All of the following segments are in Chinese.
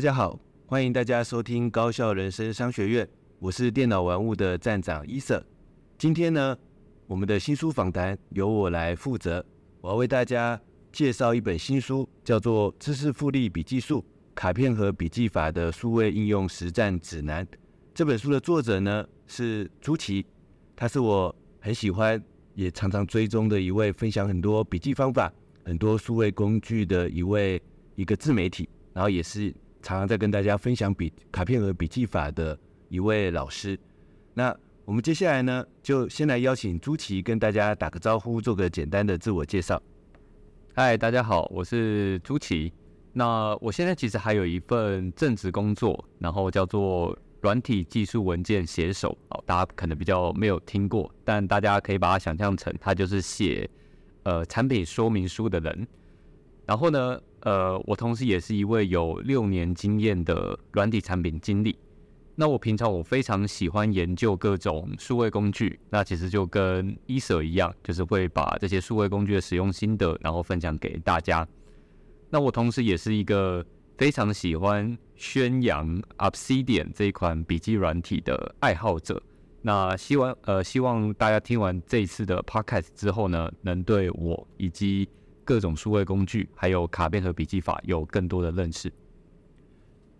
大家好，欢迎大家收听高效人生商学院，我是电脑玩物的站长伊瑟。今天呢，我们的新书访谈由我来负责，我要为大家介绍一本新书，叫做《知识复利笔记术：卡片和笔记法的数位应用实战指南》。这本书的作者呢是朱奇，他是我很喜欢也常常追踪的一位分享很多笔记方法、很多数位工具的一位一个自媒体，然后也是。常常在跟大家分享笔卡片和笔记法的一位老师。那我们接下来呢，就先来邀请朱琪跟大家打个招呼，做个简单的自我介绍。嗨，大家好，我是朱琪。那我现在其实还有一份正职工作，然后叫做软体技术文件写手。哦，大家可能比较没有听过，但大家可以把它想象成，他就是写呃产品说明书的人。然后呢，呃，我同时也是一位有六年经验的软体产品经理。那我平常我非常喜欢研究各种数位工具，那其实就跟伊瑟一样，就是会把这些数位工具的使用心得，然后分享给大家。那我同时也是一个非常喜欢宣扬 Obsidian 这一款笔记软体的爱好者。那希望呃，希望大家听完这一次的 Podcast 之后呢，能对我以及各种数位工具，还有卡片和笔记法有更多的认识。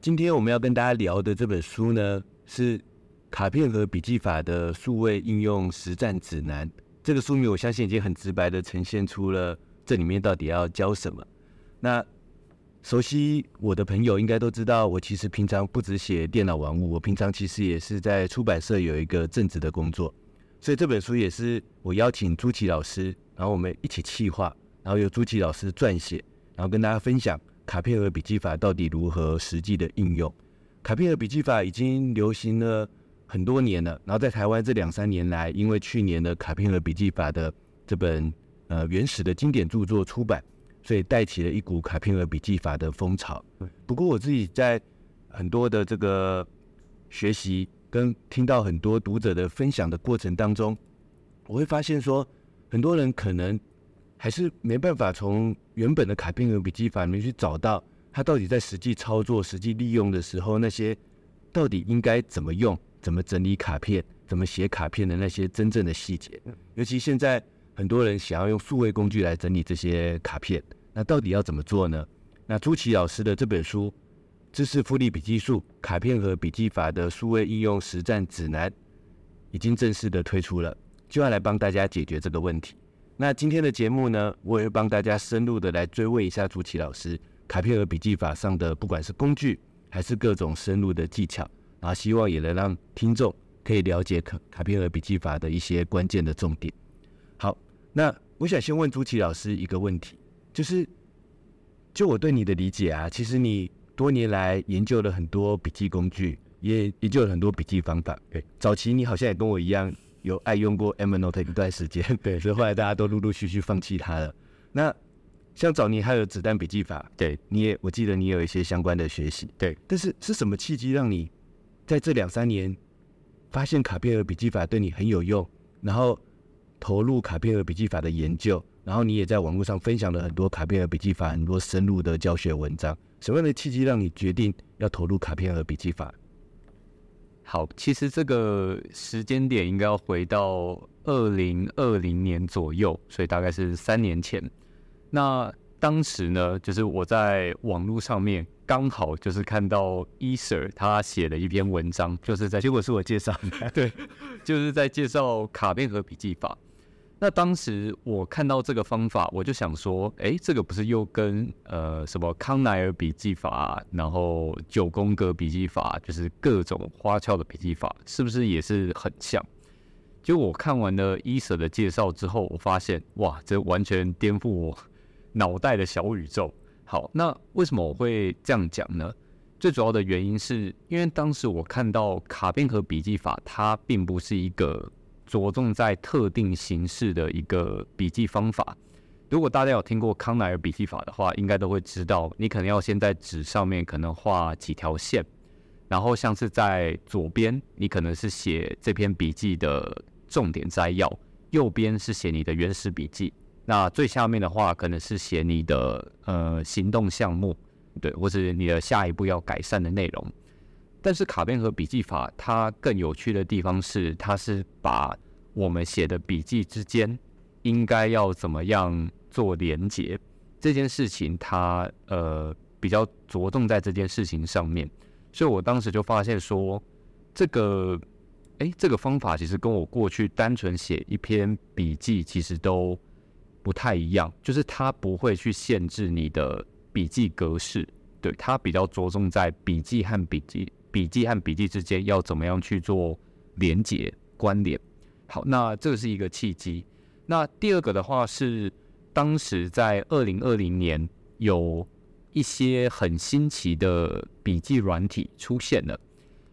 今天我们要跟大家聊的这本书呢，是《卡片和笔记法的数位应用实战指南》。这个书名我相信已经很直白地呈现出了这里面到底要教什么。那熟悉我的朋友应该都知道，我其实平常不只写电脑玩物，我平常其实也是在出版社有一个正职的工作。所以这本书也是我邀请朱琪老师，然后我们一起企划。然后由朱奇老师撰写，然后跟大家分享卡片和笔记法到底如何实际的应用。卡片和笔记法已经流行了很多年了，然后在台湾这两三年来，因为去年的卡片和笔记法的这本呃原始的经典著作出版，所以带起了一股卡片和笔记法的风潮。不过我自己在很多的这个学习跟听到很多读者的分享的过程当中，我会发现说，很多人可能。还是没办法从原本的卡片和笔记法里面去找到它到底在实际操作、实际利用的时候，那些到底应该怎么用、怎么整理卡片、怎么写卡片的那些真正的细节。尤其现在很多人想要用数位工具来整理这些卡片，那到底要怎么做呢？那朱琦老师的这本书《知识复利笔记术：卡片和笔记法的数位应用实战指南》已经正式的推出了，就要来帮大家解决这个问题。那今天的节目呢，我也会帮大家深入的来追问一下朱琦老师卡片和笔记法上的，不管是工具还是各种深入的技巧，然后希望也能让听众可以了解卡卡片和笔记法的一些关键的重点。好，那我想先问朱琦老师一个问题，就是就我对你的理解啊，其实你多年来研究了很多笔记工具，也研究了很多笔记方法。对，早期你好像也跟我一样。有爱用过 Evernote 一段时间，对，所以后来大家都陆陆续续放弃它了。那像早年还有子弹笔记法，对，你也我记得你有一些相关的学习，对。但是是什么契机让你在这两三年发现卡片和笔记法对你很有用，然后投入卡片和笔记法的研究，然后你也在网络上分享了很多卡片和笔记法很多深入的教学文章。什么样的契机让你决定要投入卡片和笔记法？好，其实这个时间点应该要回到二零二零年左右，所以大概是三年前。那当时呢，就是我在网络上面刚好就是看到伊瑟他写了一篇文章，就是在结果是我介绍的，对，就是在介绍卡片和笔记法。那当时我看到这个方法，我就想说，哎，这个不是又跟呃什么康奈尔笔记法，然后九宫格笔记法，就是各种花俏的笔记法，是不是也是很像？就我看完了伊舍的介绍之后，我发现哇，这完全颠覆我脑袋的小宇宙。好，那为什么我会这样讲呢？最主要的原因是因为当时我看到卡片盒笔记法，它并不是一个着重在特定形式的一个笔记方法。如果大家有听过康奈尔笔记法的话，应该都会知道，你可能要先在纸上面可能画几条线，然后像是在左边，你可能是写这篇笔记的重点摘要，右边是写你的原始笔记，那最下面的话可能是写你的呃行动项目。对，或是你的下一步要改善的内容。但是卡片和笔记法它更有趣的地方是，它是把我们写的笔记之间应该要怎么样做连接这件事情它，它呃比较着重在这件事情上面。所以我当时就发现说，这个哎，这个方法其实跟我过去单纯写一篇笔记其实都不太一样，就是它不会去限制你的。笔记格式，对，它比较着重在笔记和笔记、笔记和笔记之间要怎么样去做连接、关联。好，那这是一个契机。那第二个的话是，当时在二零二零年有一些很新奇的笔记软体出现了，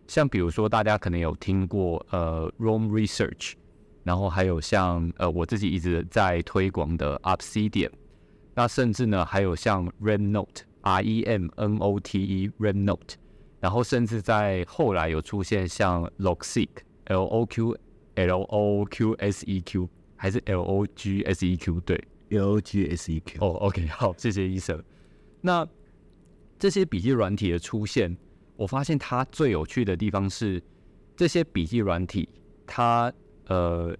像比如说大家可能有听过呃 r o m Research，然后还有像呃我自己一直在推广的 Obsidian。那甚至呢，还有像 Remnote，R E M N O T E，Remnote，然后甚至在后来有出现像 Logseq，L O Q L O Q S E Q，还是 L O G S E Q？对，L O G S E Q。哦，OK，好，谢谢医生。那这些笔记软体的出现，我发现它最有趣的地方是，这些笔记软体，它呃。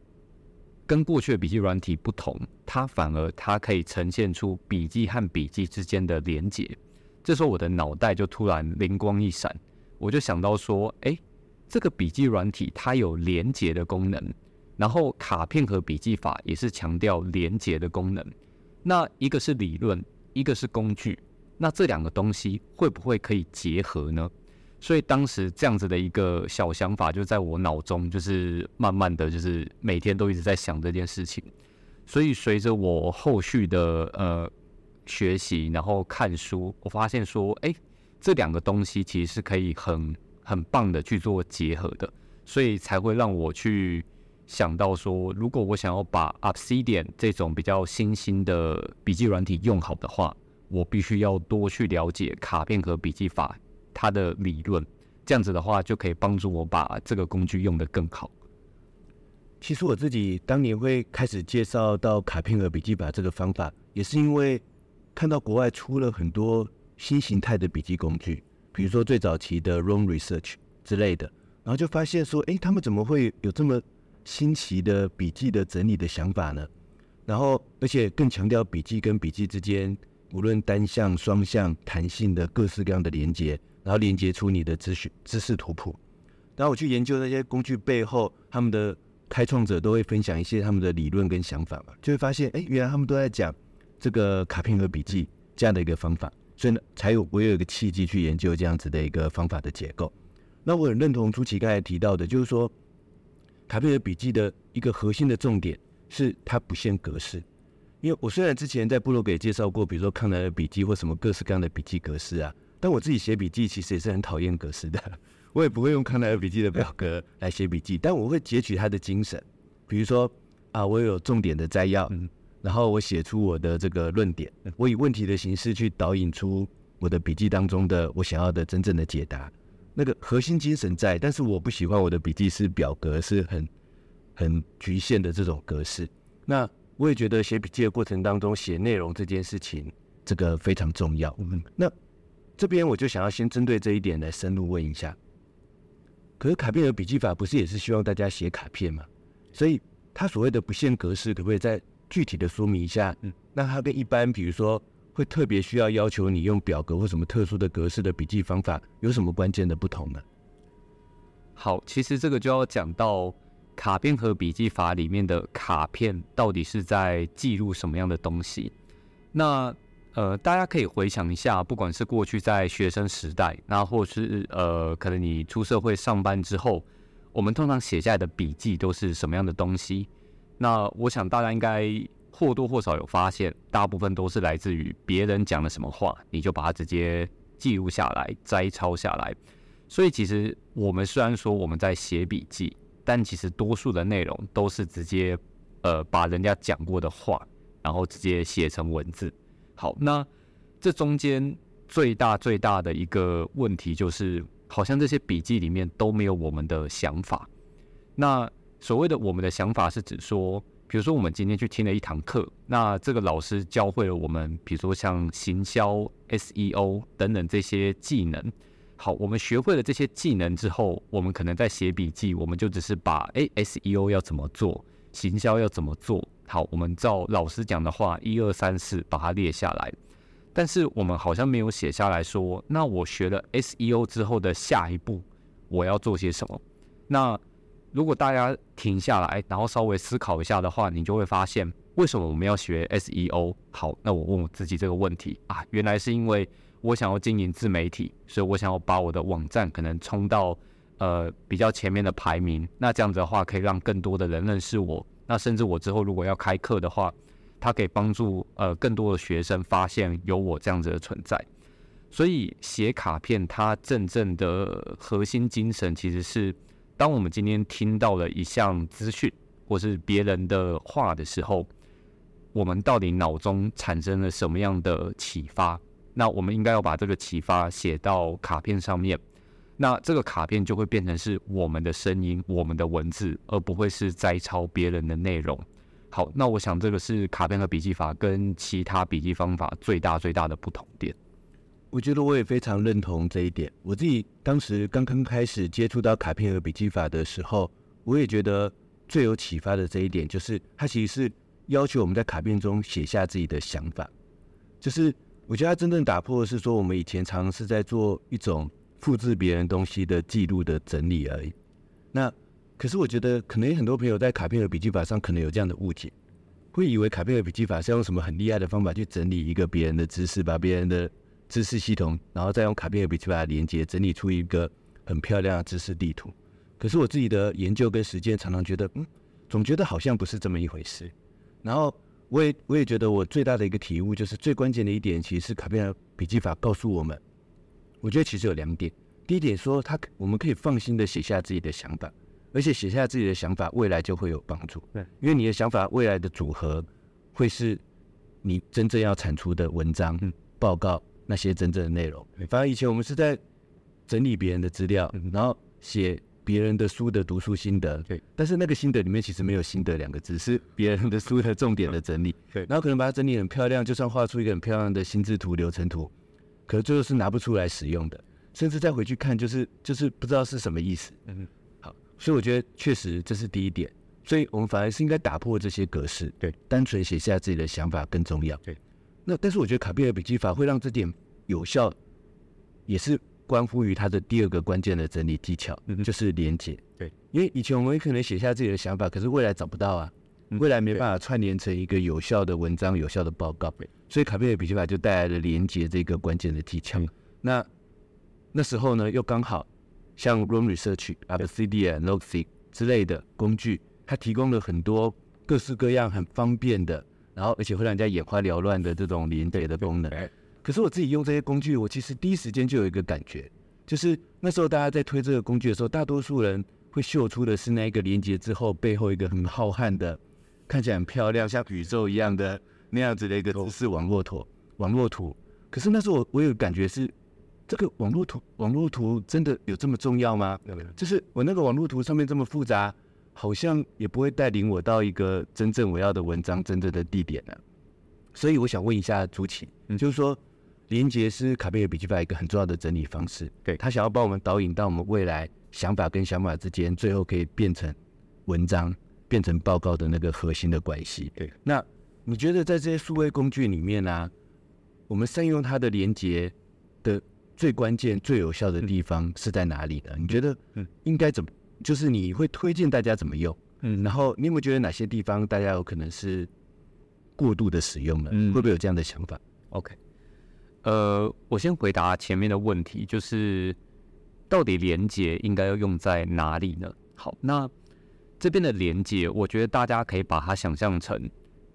跟过去的笔记软体不同，它反而它可以呈现出笔记和笔记之间的连结。这时候我的脑袋就突然灵光一闪，我就想到说，诶，这个笔记软体它有连结的功能，然后卡片和笔记法也是强调连结的功能。那一个是理论，一个是工具，那这两个东西会不会可以结合呢？所以当时这样子的一个小想法就在我脑中，就是慢慢的就是每天都一直在想这件事情。所以随着我后续的呃学习，然后看书，我发现说，哎，这两个东西其实是可以很很棒的去做结合的，所以才会让我去想到说，如果我想要把 Obsidian 这种比较新兴的笔记软体用好的话，我必须要多去了解卡片和笔记法。它的理论，这样子的话就可以帮助我把这个工具用得更好。其实我自己当年会开始介绍到卡片和笔记法这个方法，也是因为看到国外出了很多新形态的笔记工具，比如说最早期的 Roam Research 之类的，然后就发现说，诶，他们怎么会有这么新奇的笔记的整理的想法呢？然后而且更强调笔记跟笔记之间，无论单向、双向、弹性的各式各样的连接。然后连接出你的知识知识图谱，然后我去研究那些工具背后，他们的开创者都会分享一些他们的理论跟想法嘛，就会发现，哎，原来他们都在讲这个卡片和笔记这样的一个方法，所以呢，才有我有一个契机去研究这样子的一个方法的结构。那我很认同朱奇刚才提到的，就是说卡片和笔记的一个核心的重点是它不限格式，因为我虽然之前在部落格也介绍过，比如说康奈尔笔记或什么各式各样的笔记格式啊。但我自己写笔记其实也是很讨厌格式的，我也不会用康奈尔笔记的表格来写笔记，但我会截取它的精神，比如说啊，我有重点的摘要，然后我写出我的这个论点，我以问题的形式去导引出我的笔记当中的我想要的真正的解答，那个核心精神在，但是我不喜欢我的笔记是表格，是很很局限的这种格式。那我也觉得写笔记的过程当中写内容这件事情，这个非常重要。那。这边我就想要先针对这一点来深入问一下。可是卡片的笔记法不是也是希望大家写卡片吗？所以它所谓的不限格式，可不可以再具体的说明一下？嗯，那它跟一般比如说会特别需要要求你用表格或什么特殊的格式的笔记方法，有什么关键的不同呢？好，其实这个就要讲到卡片和笔记法里面的卡片到底是在记录什么样的东西。那呃，大家可以回想一下，不管是过去在学生时代，那或是呃，可能你出社会上班之后，我们通常写下来的笔记都是什么样的东西？那我想大家应该或多或少有发现，大部分都是来自于别人讲了什么话，你就把它直接记录下来、摘抄下来。所以其实我们虽然说我们在写笔记，但其实多数的内容都是直接呃把人家讲过的话，然后直接写成文字。好，那这中间最大最大的一个问题就是，好像这些笔记里面都没有我们的想法。那所谓的我们的想法是指说，比如说我们今天去听了一堂课，那这个老师教会了我们，比如说像行销、SEO 等等这些技能。好，我们学会了这些技能之后，我们可能在写笔记，我们就只是把诶 SEO 要怎么做，行销要怎么做。好，我们照老师讲的话，一二三四把它列下来。但是我们好像没有写下来说，那我学了 SEO 之后的下一步我要做些什么？那如果大家停下来，然后稍微思考一下的话，你就会发现为什么我们要学 SEO？好，那我问我自己这个问题啊，原来是因为。我想要经营自媒体，所以我想要把我的网站可能冲到呃比较前面的排名。那这样子的话，可以让更多的人认识我。那甚至我之后如果要开课的话，它可以帮助呃更多的学生发现有我这样子的存在。所以写卡片，它真正的核心精神其实是，当我们今天听到了一项资讯或是别人的话的时候，我们到底脑中产生了什么样的启发？那我们应该要把这个启发写到卡片上面，那这个卡片就会变成是我们的声音、我们的文字，而不会是摘抄别人的内容。好，那我想这个是卡片和笔记法跟其他笔记方法最大最大的不同点。我觉得我也非常认同这一点。我自己当时刚刚开始接触到卡片和笔记法的时候，我也觉得最有启发的这一点，就是它其实是要求我们在卡片中写下自己的想法，就是。我觉得它真正打破的是说，我们以前常常是在做一种复制别人东西的记录的整理而已。那可是我觉得，可能有很多朋友在卡片和笔记法上可能有这样的误解，会以为卡片和笔记法是用什么很厉害的方法去整理一个别人的知识，把别人的知识系统，然后再用卡片和笔记法的连接整理出一个很漂亮的知识地图。可是我自己的研究跟实践常常觉得，嗯，总觉得好像不是这么一回事。然后。我也我也觉得，我最大的一个体悟就是，最关键的一点，其实是卡片和笔记法告诉我们，我觉得其实有两点。第一点说，他我们可以放心的写下自己的想法，而且写下自己的想法，未来就会有帮助。对，因为你的想法未来的组合，会是你真正要产出的文章、报告那些真正的内容。反而以前我们是在整理别人的资料，然后写。别人的书的读书心得，对，但是那个心得里面其实没有心得两个字，是别人的书的重点的整理，对，然后可能把它整理很漂亮，就算画出一个很漂亮的心智图、流程图，可是最后是拿不出来使用的，甚至再回去看，就是就是不知道是什么意思。嗯，好，所以我觉得确实这是第一点，所以我们反而是应该打破这些格式，对，单纯写下自己的想法更重要。对，那但是我觉得卡贝尔笔记法会让这点有效，也是。关乎于它的第二个关键的整理技巧，就是连接。对，因为以前我们可能写下自己的想法，可是未来找不到啊，未来没办法串联成一个有效的文章、有效的报告。所以卡贝尔笔记法就带来了连接这个关键的技巧。那那时候呢，又刚好像 Room Research、Obsidian、Logseq 之类的工具，它提供了很多各式各样很方便的，然后而且会让人家眼花缭乱的这种连接的功能。可是我自己用这些工具，我其实第一时间就有一个感觉，就是那时候大家在推这个工具的时候，大多数人会秀出的是那一个连接之后背后一个很浩瀚的、看起来很漂亮、像宇宙一样的那样子的一个知识网络图。网络图。可是那时候我我有感觉是，这个网络图网络图真的有这么重要吗？就是我那个网络图上面这么复杂，好像也不会带领我到一个真正我要的文章真正的地点呢。所以我想问一下朱琪，就是说。连接是卡贝尔笔记法一个很重要的整理方式。对，他想要帮我们导引到我们未来想法跟想法之间，最后可以变成文章、变成报告的那个核心的关系。对，那你觉得在这些数位工具里面呢、啊，我们善用它的连接的最关键、最有效的地方是在哪里呢？你觉得应该怎么？就是你会推荐大家怎么用？嗯，然后你有没有觉得哪些地方大家有可能是过度的使用了？嗯，会不会有这样的想法？OK。呃，我先回答前面的问题，就是到底连接应该要用在哪里呢？好，那这边的连接，我觉得大家可以把它想象成，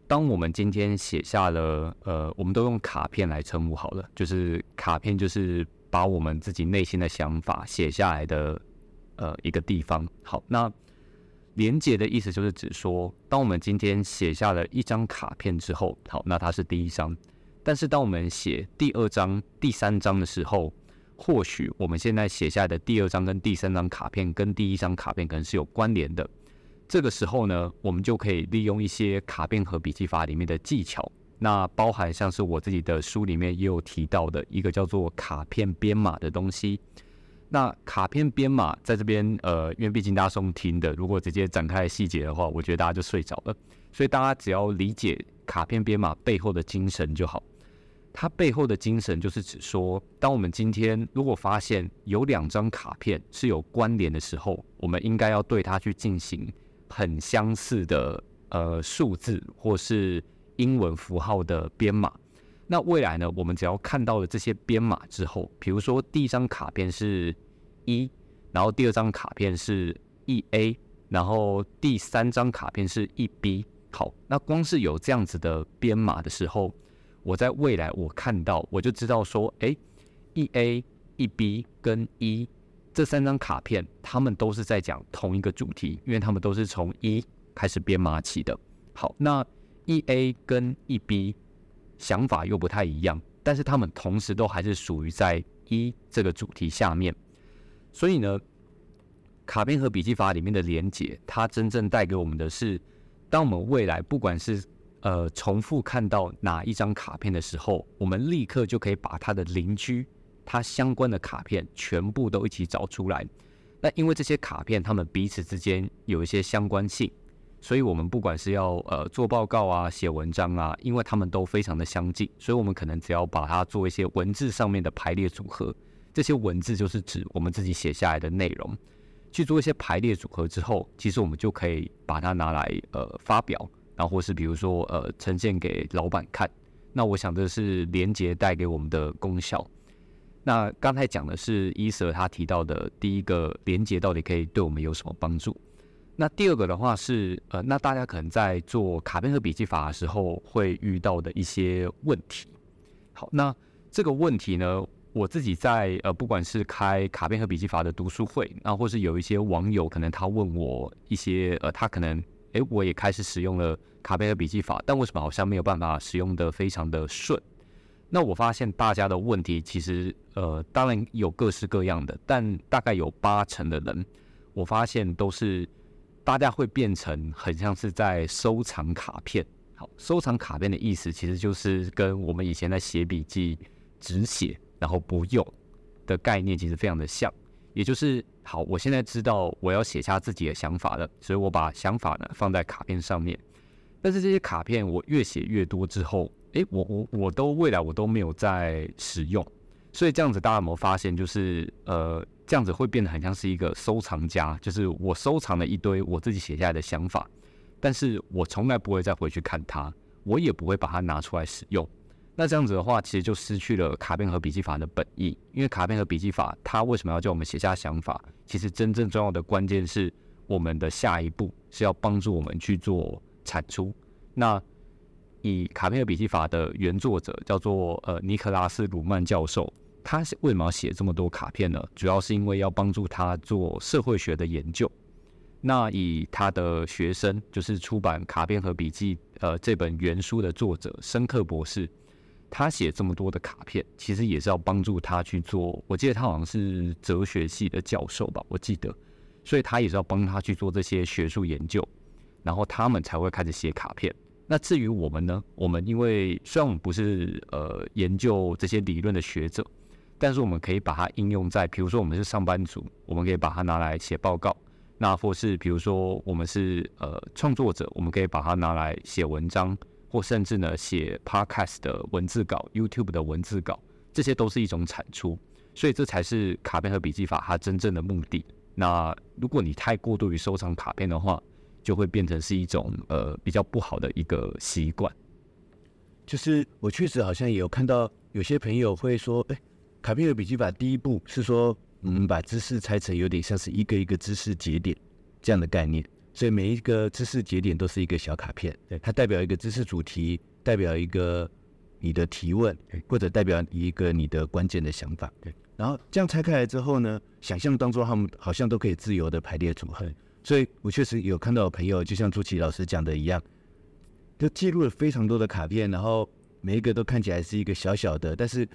当我们今天写下了，呃，我们都用卡片来称呼好了，就是卡片就是把我们自己内心的想法写下来的，呃，一个地方。好，那连接的意思就是指说，当我们今天写下了一张卡片之后，好，那它是第一张，但是当我们写第二张、第三张的时候，或许我们现在写下的第二张跟第三张卡片跟第一张卡片可能是有关联的。这个时候呢，我们就可以利用一些卡片和笔记法里面的技巧，那包含像是我自己的书里面也有提到的一个叫做卡片编码的东西。那卡片编码在这边，呃，因为毕竟大家是听的，如果直接展开细节的话，我觉得大家就睡着了。所以大家只要理解卡片编码背后的精神就好。它背后的精神就是指说，当我们今天如果发现有两张卡片是有关联的时候，我们应该要对它去进行很相似的呃数字或是英文符号的编码。那未来呢，我们只要看到了这些编码之后，比如说第一张卡片是一，然后第二张卡片是一 A，然后第三张卡片是一 B。好，那光是有这样子的编码的时候。我在未来，我看到我就知道说，哎，一 A、一 B 跟一这三张卡片，他们都是在讲同一个主题，因为他们都是从一开始编码起的。好，那一 A 跟一 B 想法又不太一样，但是他们同时都还是属于在一这个主题下面。所以呢，卡片和笔记法里面的连结，它真正带给我们的是，当我们未来不管是呃，重复看到哪一张卡片的时候，我们立刻就可以把它的邻居、它相关的卡片全部都一起找出来。那因为这些卡片它们彼此之间有一些相关性，所以我们不管是要呃做报告啊、写文章啊，因为它们都非常的相近，所以我们可能只要把它做一些文字上面的排列组合。这些文字就是指我们自己写下来的内容，去做一些排列组合之后，其实我们就可以把它拿来呃发表。然后或是比如说，呃，呈现给老板看，那我想这是连接带给我们的功效。那刚才讲的是伊瑟他提到的第一个连接到底可以对我们有什么帮助？那第二个的话是，呃，那大家可能在做卡片和笔记法的时候会遇到的一些问题。好，那这个问题呢，我自己在呃，不管是开卡片和笔记法的读书会，那或是有一些网友可能他问我一些，呃，他可能。哎，我也开始使用了卡片和笔记法，但为什么好像没有办法使用的非常的顺？那我发现大家的问题其实，呃，当然有各式各样的，但大概有八成的人，我发现都是大家会变成很像是在收藏卡片。好，收藏卡片的意思其实就是跟我们以前在写笔记只写然后不用的概念其实非常的像。也就是好，我现在知道我要写下自己的想法了，所以我把想法呢放在卡片上面。但是这些卡片我越写越多之后，诶，我我我都未来我都没有在使用，所以这样子大家有没有发现，就是呃这样子会变得很像是一个收藏家，就是我收藏了一堆我自己写下来的想法，但是我从来不会再回去看它，我也不会把它拿出来使用。那这样子的话，其实就失去了卡片和笔记法的本意。因为卡片和笔记法，它为什么要叫我们写下想法？其实真正重要的关键是，我们的下一步是要帮助我们去做产出。那以卡片和笔记法的原作者叫做呃尼克拉斯鲁曼教授，他为什么要写这么多卡片呢？主要是因为要帮助他做社会学的研究。那以他的学生，就是出版卡片和笔记呃这本原书的作者申克博士。他写这么多的卡片，其实也是要帮助他去做。我记得他好像是哲学系的教授吧，我记得，所以他也是要帮他去做这些学术研究，然后他们才会开始写卡片。那至于我们呢？我们因为虽然我们不是呃研究这些理论的学者，但是我们可以把它应用在，比如说我们是上班族，我们可以把它拿来写报告；那或是比如说我们是呃创作者，我们可以把它拿来写文章。或甚至呢，写 Podcast 的文字稿、YouTube 的文字稿，这些都是一种产出，所以这才是卡片和笔记法它真正的目的。那如果你太过度于收藏卡片的话，就会变成是一种呃比较不好的一个习惯。就是我确实好像也有看到有些朋友会说，哎，卡片的笔记法第一步是说，我们把知识拆成有点像是一个一个知识节点，这样的概念。所以每一个知识节点都是一个小卡片，对，它代表一个知识主题，代表一个你的提问，或者代表一个你的关键的想法，对。然后这样拆开来之后呢，想象当中他们好像都可以自由的排列组合。所以我确实有看到朋友，就像朱奇老师讲的一样，就记录了非常多的卡片，然后每一个都看起来是一个小小的，但是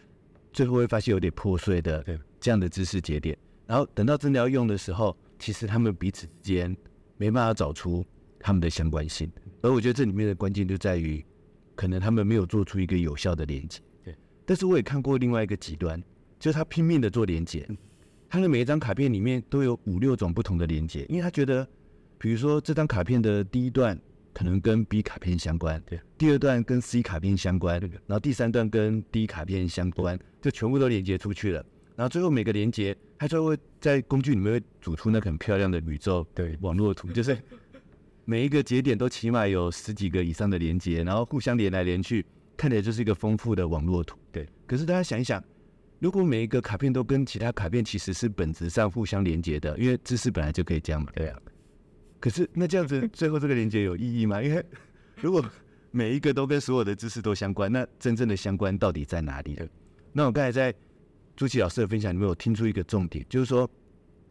最后会发现有点破碎的这样的知识节点。然后等到真的要用的时候，其实他们彼此之间。没办法找出他们的相关性，而我觉得这里面的关键就在于，可能他们没有做出一个有效的连接。对，但是我也看过另外一个极端，就是他拼命的做连接，他的每一张卡片里面都有五六种不同的连接，因为他觉得，比如说这张卡片的第一段可能跟 B 卡片相关，对，第二段跟 C 卡片相关，然后第三段跟 D 卡片相关，就全部都连接出去了。然后最后每个连接，它就会在工具里面会组出那个很漂亮的宇宙对网络图，就是 每一个节点都起码有十几个以上的连接，然后互相连来连去，看起来就是一个丰富的网络图。对，可是大家想一想，如果每一个卡片都跟其他卡片其实是本质上互相连接的，因为知识本来就可以这样嘛。对啊。可是那这样子 最后这个连接有意义吗？因为如果每一个都跟所有的知识都相关，那真正的相关到底在哪里呢？那我刚才在。朱琦老师的分享里面，有听出一个重点，就是说，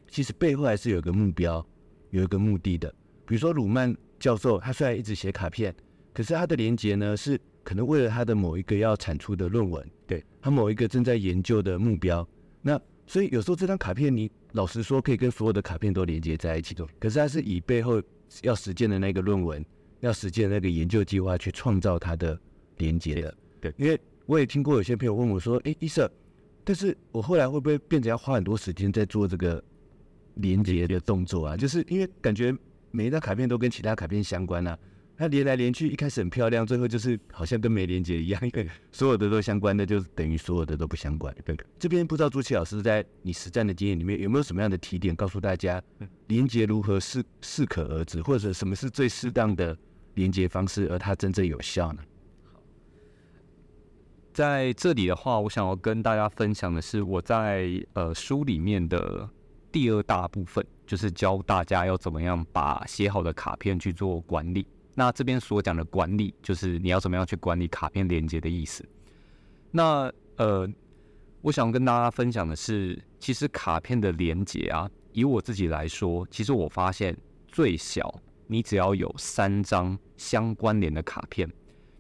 其实背后还是有一个目标，有一个目的的。比如说鲁曼教授，他虽然一直写卡片，可是他的连接呢，是可能为了他的某一个要产出的论文，对他某一个正在研究的目标。那所以有时候这张卡片，你老实说可以跟所有的卡片都连接在一起的，可是它是以背后要实践的那个论文，要实践的那个研究计划去创造它的连接的。对，因为我也听过有些朋友问我说：“哎，医生。”但是我后来会不会变成要花很多时间在做这个连接的动作啊？就是因为感觉每一张卡片都跟其他卡片相关啊，它连来连去，一开始很漂亮，最后就是好像跟没连接一样，因为所有的都相关的，就等于所有的都不相关。对，这边不知道朱琦老师在你实战的经验里面有没有什么样的提点，告诉大家连接如何适适可而止，或者什么是最适当的连接方式，而它真正有效呢？在这里的话，我想要跟大家分享的是，我在呃书里面的第二大部分，就是教大家要怎么样把写好的卡片去做管理。那这边所讲的管理，就是你要怎么样去管理卡片连接的意思。那呃，我想跟大家分享的是，其实卡片的连接啊，以我自己来说，其实我发现最小，你只要有三张相关联的卡片。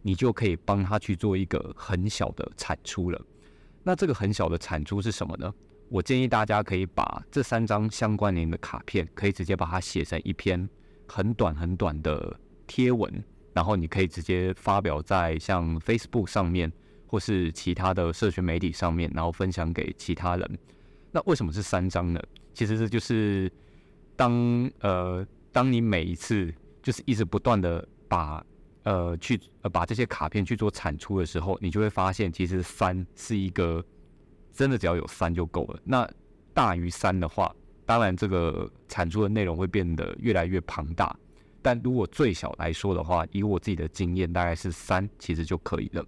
你就可以帮他去做一个很小的产出了。那这个很小的产出是什么呢？我建议大家可以把这三张相关联的卡片，可以直接把它写成一篇很短很短的贴文，然后你可以直接发表在像 Facebook 上面，或是其他的社群媒体上面，然后分享给其他人。那为什么是三张呢？其实这就是当呃，当你每一次就是一直不断的把呃，去呃把这些卡片去做产出的时候，你就会发现，其实三是一个真的只要有三就够了。那大于三的话，当然这个产出的内容会变得越来越庞大。但如果最小来说的话，以我自己的经验，大概是三其实就可以了。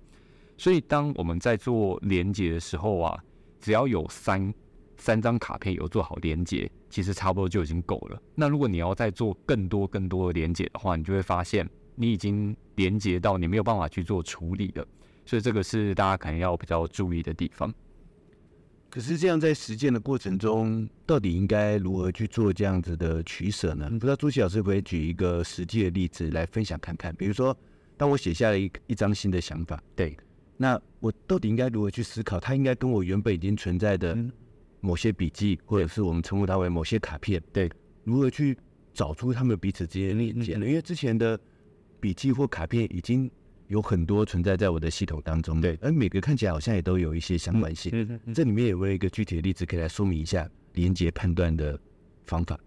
所以当我们在做连接的时候啊，只要有三三张卡片有做好连接，其实差不多就已经够了。那如果你要再做更多更多的连接的话，你就会发现。你已经连接到你没有办法去做处理了，所以这个是大家可能要比较注意的地方。可是这样在实践的过程中，到底应该如何去做这样子的取舍呢？不知道朱琦老师可不可以举一个实际的例子来分享看看？比如说，当我写下了一一张新的想法，对，那我到底应该如何去思考？它应该跟我原本已经存在的某些笔记，或者是我们称呼它为某些卡片，对，如何去找出他们彼此之间的连接呢？因为之前的。笔记或卡片已经有很多存在在我的系统当中，对，而每个看起来好像也都有一些相关性。嗯嗯，这里面有没有一个具体的例子可以来说明一下连接判断的方法？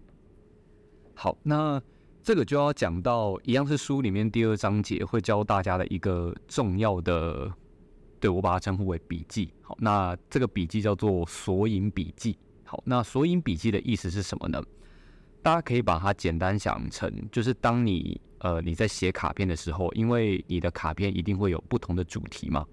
好，那这个就要讲到一样是书里面第二章节会教大家的一个重要的，对，我把它称呼为笔记。好，那这个笔记叫做索引笔记。好，那索引笔记的意思是什么呢？大家可以把它简单想成，就是当你呃你在写卡片的时候，因为你的卡片一定会有不同的主题嘛，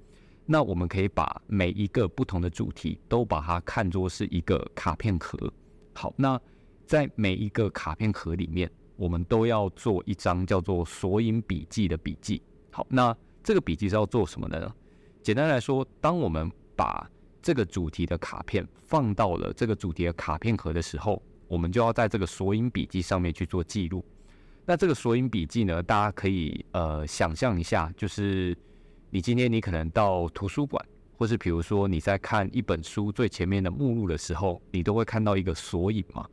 那我们可以把每一个不同的主题都把它看作是一个卡片盒。好，那在每一个卡片盒里面我们都要做一张叫做索引笔记的笔记。好，那这个笔记是要做什么的呢？简单来说，当我们把这个主题的卡片放到了这个主题的卡片盒的时候，我们就要在这个索引笔记上面去做记录。那这个索引笔记呢，大家可以呃想象一下，就是你今天你可能到图书馆，或是比如说你在看一本书最前面的目录的时候，你都会看到一个索引嘛。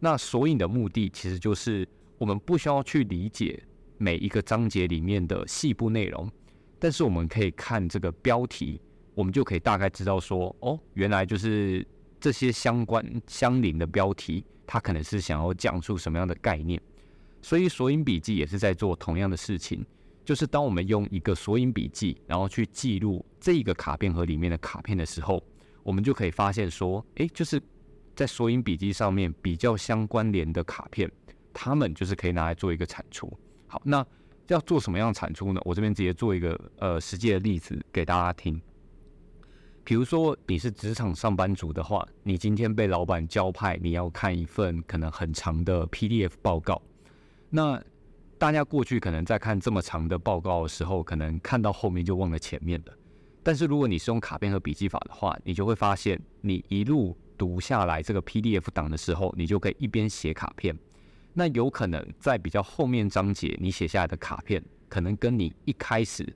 那索引的目的其实就是我们不需要去理解每一个章节里面的细部内容，但是我们可以看这个标题，我们就可以大概知道说，哦，原来就是这些相关相邻的标题，它可能是想要讲述什么样的概念。所以索引笔记也是在做同样的事情，就是当我们用一个索引笔记，然后去记录这一个卡片盒里面的卡片的时候，我们就可以发现说，诶，就是在索引笔记上面比较相关联的卡片，它们就是可以拿来做一个产出。好，那要做什么样的产出呢？我这边直接做一个呃实际的例子给大家听。比如说你是职场上班族的话，你今天被老板交派，你要看一份可能很长的 PDF 报告。那大家过去可能在看这么长的报告的时候，可能看到后面就忘了前面了。但是如果你是用卡片和笔记法的话，你就会发现，你一路读下来这个 PDF 档的时候，你就可以一边写卡片。那有可能在比较后面章节，你写下来的卡片，可能跟你一开始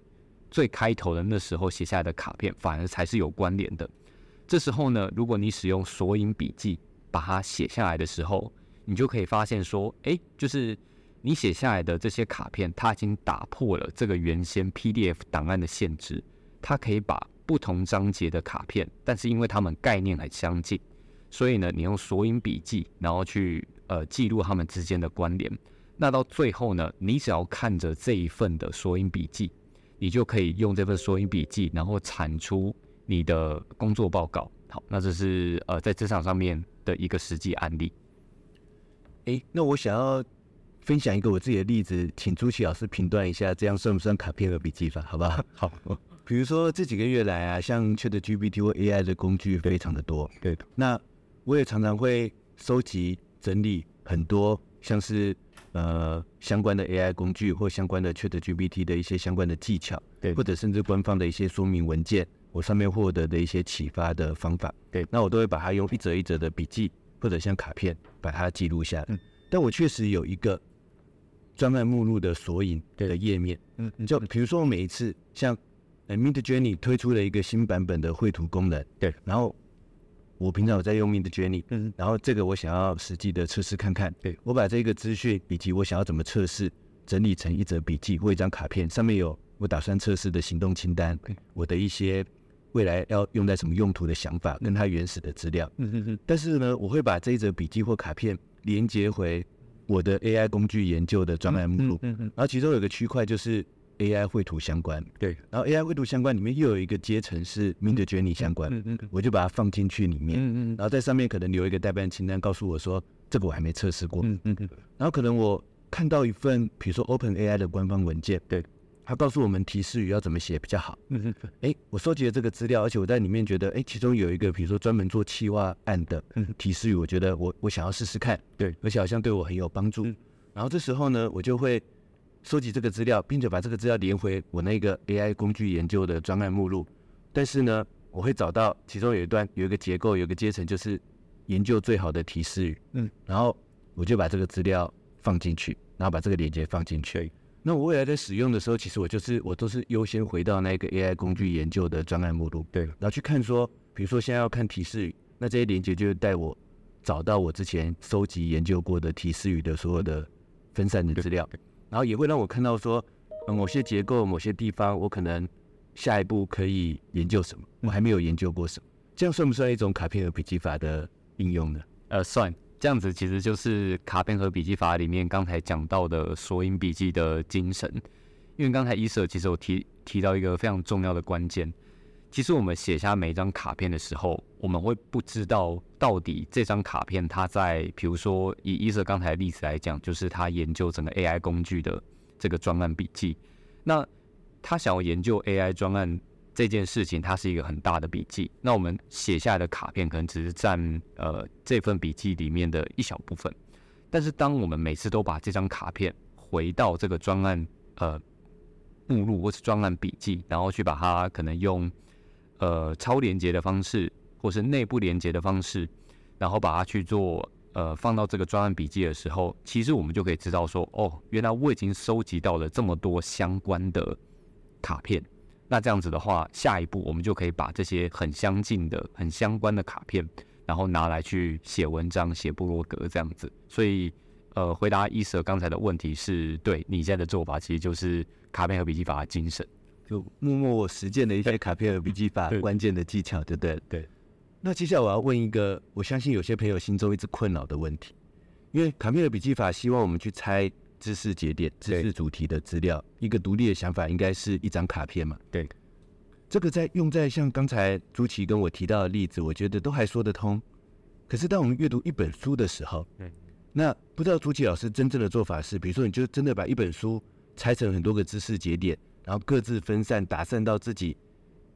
最开头的那时候写下来的卡片，反而才是有关联的。这时候呢，如果你使用索引笔记把它写下来的时候，你就可以发现说，诶，就是。你写下来的这些卡片，它已经打破了这个原先 PDF 档案的限制，它可以把不同章节的卡片，但是因为它们概念很相近，所以呢，你用索引笔记，然后去呃记录它们之间的关联。那到最后呢，你只要看着这一份的索引笔记，你就可以用这份索引笔记，然后产出你的工作报告。好，那这是呃在职场上面的一个实际案例。诶，那我想要。分享一个我自己的例子，请朱奇老师评断一下，这样算不算卡片和笔记法？好不好？好。比如说这几个月来啊，像 ChatGPT 或 AI 的工具非常的多。对的。那我也常常会收集整理很多像是呃相关的 AI 工具或相关的 ChatGPT 的一些相关的技巧，对，或者甚至官方的一些说明文件，我上面获得的一些启发的方法。对。那我都会把它用一折一折的笔记或者像卡片把它记录下来。嗯。但我确实有一个。专卖目录的索引的页面，嗯，就比如说我每一次像呃 Midjourney 推出了一个新版本的绘图功能，对，然后我平常有在用 Midjourney，嗯，然后这个我想要实际的测试看看，对，我把这个资讯以及我想要怎么测试整理成一则笔记或一张卡片，上面有我打算测试的行动清单，我的一些未来要用在什么用途的想法跟它原始的资料，嗯嗯嗯，但是呢，我会把这一则笔记或卡片连接回。我的 AI 工具研究的专案目录，嗯嗯。嗯，然后其中有个区块就是 AI 绘图相关，对，然后 AI 绘图相关里面又有一个阶层是 Midjourney 相关，嗯嗯，我就把它放进去里面，嗯嗯，然后在上面可能留一个代办清单，告诉我说这个我还没测试过，嗯嗯，然后可能我看到一份比如说 OpenAI 的官方文件，对。他告诉我们提示语要怎么写比较好。嗯嗯，哎，我收集了这个资料，而且我在里面觉得，哎，其中有一个，比如说专门做企划案的提示语，我觉得我我想要试试看。对，而且好像对我很有帮助。然后这时候呢，我就会收集这个资料，并且把这个资料连回我那个 AI 工具研究的专案目录。但是呢，我会找到其中有一段有一个结构，有一个阶层，就是研究最好的提示语。嗯，然后我就把这个资料放进去，然后把这个链接放进去。那我未来在使用的时候，其实我就是我都是优先回到那个 AI 工具研究的专案目录，对，然后去看说，比如说现在要看提示语，那这些连接就会带我找到我之前收集研究过的提示语的所有的分散的资料，然后也会让我看到说，某些结构、某些地方，我可能下一步可以研究什么，我还没有研究过什么，这样算不算一种卡片和笔记法的应用呢？呃，算。这样子其实就是卡片和笔记法里面刚才讲到的索引笔记的精神。因为刚才伊舍其实有提提到一个非常重要的关键，其实我们写下每一张卡片的时候，我们会不知道到底这张卡片它在，比如说以伊舍刚才的例子来讲，就是他研究整个 AI 工具的这个专案笔记，那他想要研究 AI 专案。这件事情它是一个很大的笔记，那我们写下来的卡片可能只是占呃这份笔记里面的一小部分。但是当我们每次都把这张卡片回到这个专案呃目录或是专案笔记，然后去把它可能用呃超连接的方式，或是内部连接的方式，然后把它去做呃放到这个专案笔记的时候，其实我们就可以知道说，哦，原来我已经收集到了这么多相关的卡片。那这样子的话，下一步我们就可以把这些很相近的、很相关的卡片，然后拿来去写文章、写部落格这样子。所以，呃，回答一舍刚才的问题是对你现在的做法，其实就是卡片和笔记法的精神，就默默我实践的一些卡片和笔记法关键的技巧，对不对？对。那接下来我要问一个，我相信有些朋友心中一直困扰的问题，因为卡片和笔记法希望我们去猜。知识节点、知识主题的资料，一个独立的想法应该是一张卡片嘛？对，这个在用在像刚才朱琪跟我提到的例子，我觉得都还说得通。可是当我们阅读一本书的时候，嗯，那不知道朱琪老师真正的做法是，比如说你就真的把一本书拆成很多个知识节点，然后各自分散打散到自己，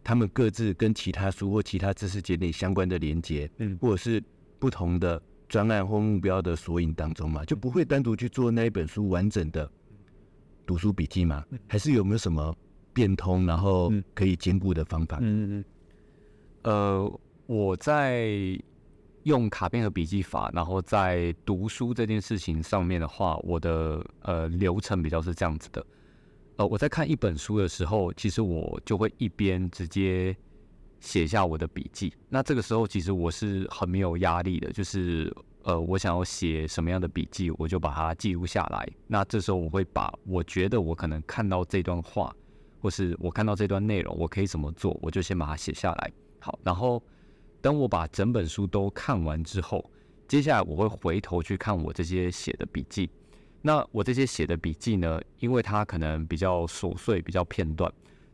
他们各自跟其他书或其他知识节点相关的连接，嗯，或者是不同的。专案或目标的索引当中嘛，就不会单独去做那一本书完整的读书笔记吗？还是有没有什么变通，然后可以兼顾的方法？嗯嗯。呃，我在用卡片和笔记法，然后在读书这件事情上面的话，我的呃流程比较是这样子的。呃，我在看一本书的时候，其实我就会一边直接。写下我的笔记，那这个时候其实我是很没有压力的，就是呃，我想要写什么样的笔记，我就把它记录下来。那这时候我会把我觉得我可能看到这段话，或是我看到这段内容，我可以怎么做，我就先把它写下来。好，然后等我把整本书都看完之后，接下来我会回头去看我这些写的笔记。那我这些写的笔记呢，因为它可能比较琐碎，比较片段。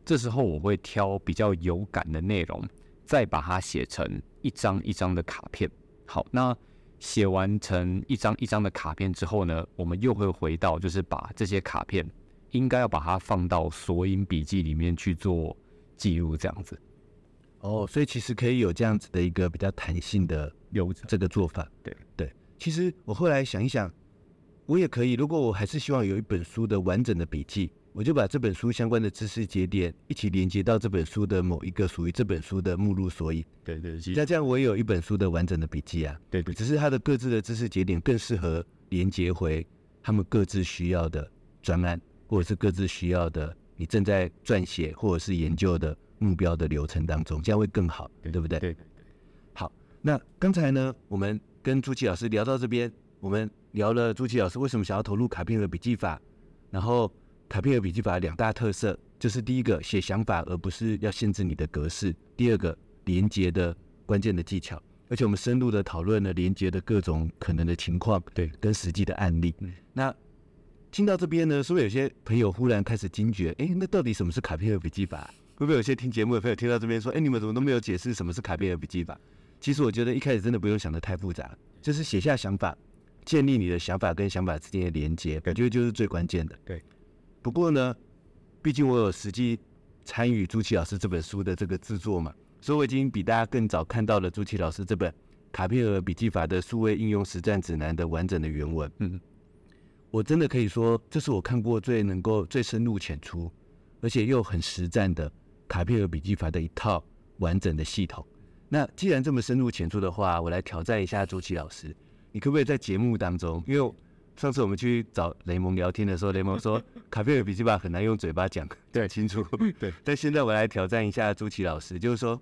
这时候我会挑比较有感的内容，再把它写成一张一张的卡片。好，那写完成一张一张的卡片之后呢，我们又会回到，就是把这些卡片应该要把它放到索引笔记里面去做记录，这样子。哦，所以其实可以有这样子的一个比较弹性的有这个做法。对对，其实我后来想一想，我也可以，如果我还是希望有一本书的完整的笔记。我就把这本书相关的知识节点一起连接到这本书的某一个属于这本书的目录索引。对对，那这样我也有一本书的完整的笔记啊。对对，只是它的各自的知识节点更适合连接回他们各自需要的专案，或者是各自需要的你正在撰写或者是研究的目标的流程当中，这样会更好，对不对？对对对。好，那刚才呢，我们跟朱琪老师聊到这边，我们聊了朱琪老师为什么想要投入卡片和笔记法，然后。卡片和笔记法两大特色，就是第一个写想法，而不是要限制你的格式；第二个连接的关键的技巧，而且我们深入的讨论了连接的各种可能的情况，对，跟实际的案例。嗯、那听到这边呢，是不是有些朋友忽然开始惊觉？哎、欸，那到底什么是卡片和笔记法？会不会有些听节目的朋友听到这边说：哎、欸，你们怎么都没有解释什么是卡片和笔记法？其实我觉得一开始真的不用想的太复杂，就是写下想法，建立你的想法跟想法之间的连接，感觉就是最关键的。对。不过呢，毕竟我有实际参与朱琪老师这本书的这个制作嘛，所以我已经比大家更早看到了朱琪老师这本《卡片和笔记法的数位应用实战指南》的完整的原文。嗯，我真的可以说，这是我看过最能够最深入浅出，而且又很实战的卡片和笔记法的一套完整的系统。那既然这么深入浅出的话，我来挑战一下朱琪老师，你可不可以在节目当中，因为上次我们去找雷蒙聊天的时候，雷蒙说卡片和笔记法很难用嘴巴讲，对，清楚，对。但现在我来挑战一下朱琪老师，就是说，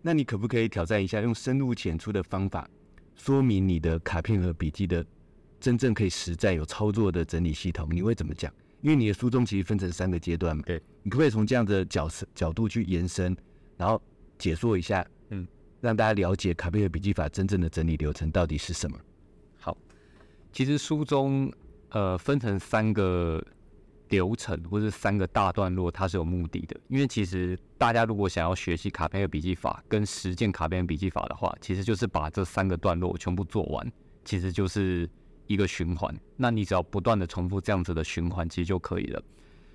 那你可不可以挑战一下，用深入浅出的方法，说明你的卡片和笔记的真正可以实在有操作的整理系统？你会怎么讲？因为你的书中其实分成三个阶段嘛，对。你可不可以从这样的角角度去延伸，然后解说一下，嗯，让大家了解卡片和笔记法真正的整理流程到底是什么？其实书中，呃，分成三个流程或者三个大段落，它是有目的的。因为其实大家如果想要学习卡片和笔记法跟实践卡片和笔记法的话，其实就是把这三个段落全部做完，其实就是一个循环。那你只要不断的重复这样子的循环，其实就可以了。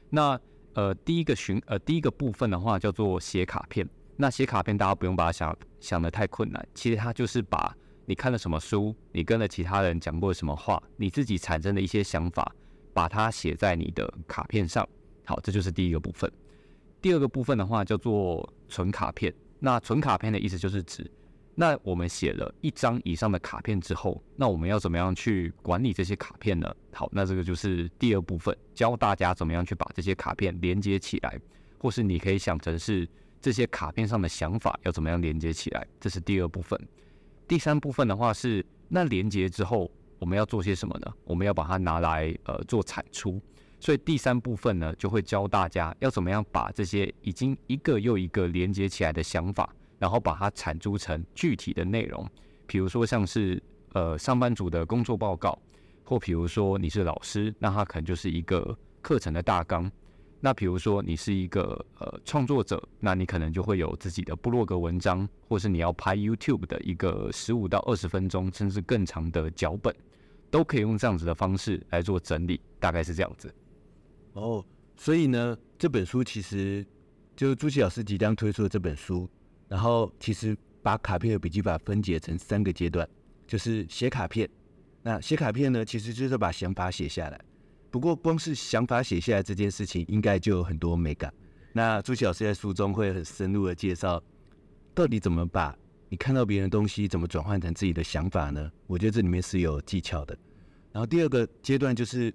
那呃，第一个循呃第一个部分的话叫做写卡片。那写卡片大家不用把它想想得太困难，其实它就是把你看了什么书，你跟了其他人讲过什么话，你自己产生的一些想法，把它写在你的卡片上。好，这就是第一个部分。第二个部分的话叫做存卡片。那存卡片的意思就是指，那我们写了一张以上的卡片之后，那我们要怎么样去管理这些卡片呢？好，那这个就是第二部分，教大家怎么样去把这些卡片连接起来，或是你可以想成是这些卡片上的想法要怎么样连接起来，这是第二部分。第三部分的话是，那连接之后我们要做些什么呢？我们要把它拿来呃做产出，所以第三部分呢就会教大家要怎么样把这些已经一个又一个连接起来的想法，然后把它产出成具体的内容。比如说像是呃上班族的工作报告，或比如说你是老师，那它可能就是一个课程的大纲。那比如说你是一个呃创作者，那你可能就会有自己的部落格文章，或是你要拍 YouTube 的一个十五到二十分钟，甚至更长的脚本，都可以用这样子的方式来做整理，大概是这样子。哦，所以呢，这本书其实就是朱奇老师即将推出的这本书，然后其实把卡片和笔记法分解成三个阶段，就是写卡片。那写卡片呢，其实就是把想法写下来。不过，光是想法写下来这件事情，应该就有很多美感。那朱熹老师在书中会很深入的介绍，到底怎么把你看到别人的东西，怎么转换成自己的想法呢？我觉得这里面是有技巧的。然后第二个阶段就是，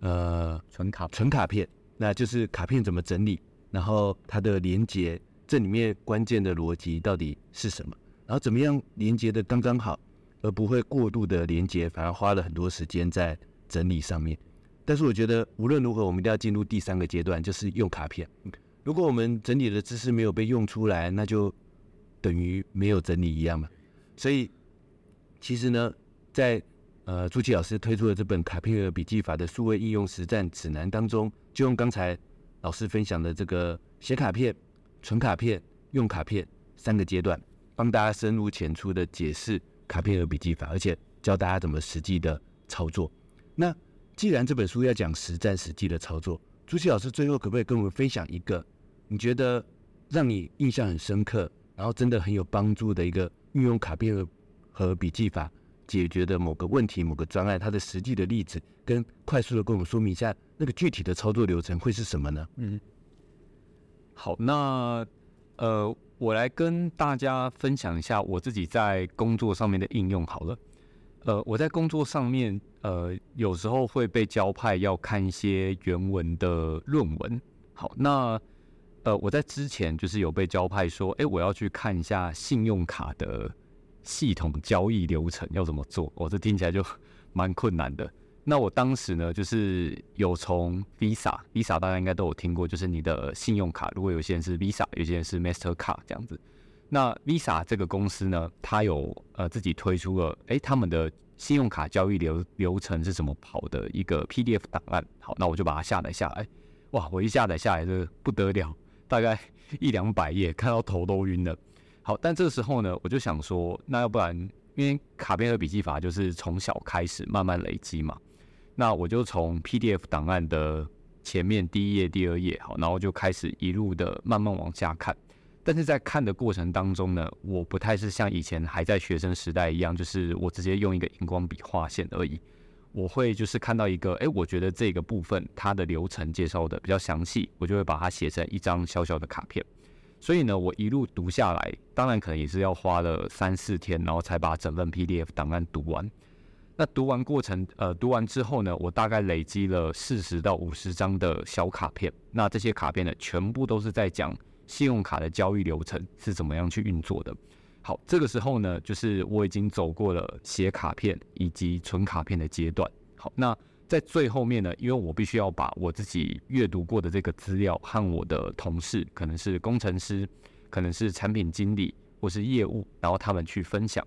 呃，存卡存卡片，那就是卡片怎么整理，然后它的连接，这里面关键的逻辑到底是什么？然后怎么样连接的刚刚好，而不会过度的连接，反而花了很多时间在整理上面。但是我觉得无论如何，我们一定要进入第三个阶段，就是用卡片。如果我们整理的知识没有被用出来，那就等于没有整理一样嘛。所以其实呢，在呃朱奇老师推出的这本《卡片和笔记法》的数位应用实战指南当中，就用刚才老师分享的这个写卡片、存卡片、用卡片三个阶段，帮大家深入浅出的解释卡片和笔记法，而且教大家怎么实际的操作。那既然这本书要讲实战实际的操作，朱熹老师最后可不可以跟我们分享一个你觉得让你印象很深刻，然后真的很有帮助的一个运用卡片和和笔记法解决的某个问题、某个专案，它的实际的例子，跟快速的跟我们说明一下那个具体的操作流程会是什么呢？嗯，好，那呃，我来跟大家分享一下我自己在工作上面的应用好了。呃，我在工作上面，呃，有时候会被交派要看一些原文的论文。好，那呃，我在之前就是有被交派说，哎，我要去看一下信用卡的系统交易流程要怎么做。我、哦、这听起来就 蛮困难的。那我当时呢，就是有从 Visa，Visa 大家应该都有听过，就是你的信用卡，如果有些人是 Visa，有些人是 Master 卡这样子。那 Visa 这个公司呢，它有呃自己推出了，诶，他们的信用卡交易流流程是怎么跑的一个 PDF 档案。好，那我就把它下载下来。哇，我一下载下来这不得了，大概 一两百页，看到头都晕了。好，但这时候呢，我就想说，那要不然，因为卡片和笔记法就是从小开始慢慢累积嘛，那我就从 PDF 档案的前面第一页、第二页，好，然后就开始一路的慢慢往下看。但是在看的过程当中呢，我不太是像以前还在学生时代一样，就是我直接用一个荧光笔画线而已。我会就是看到一个，哎，我觉得这个部分它的流程介绍的比较详细，我就会把它写成一张小小的卡片。所以呢，我一路读下来，当然可能也是要花了三四天，然后才把整份 PDF 档案读完。那读完过程，呃，读完之后呢，我大概累积了四十到五十张的小卡片。那这些卡片呢，全部都是在讲。信用卡的交易流程是怎么样去运作的？好，这个时候呢，就是我已经走过了写卡片以及存卡片的阶段。好，那在最后面呢，因为我必须要把我自己阅读过的这个资料和我的同事，可能是工程师，可能是产品经理或是业务，然后他们去分享。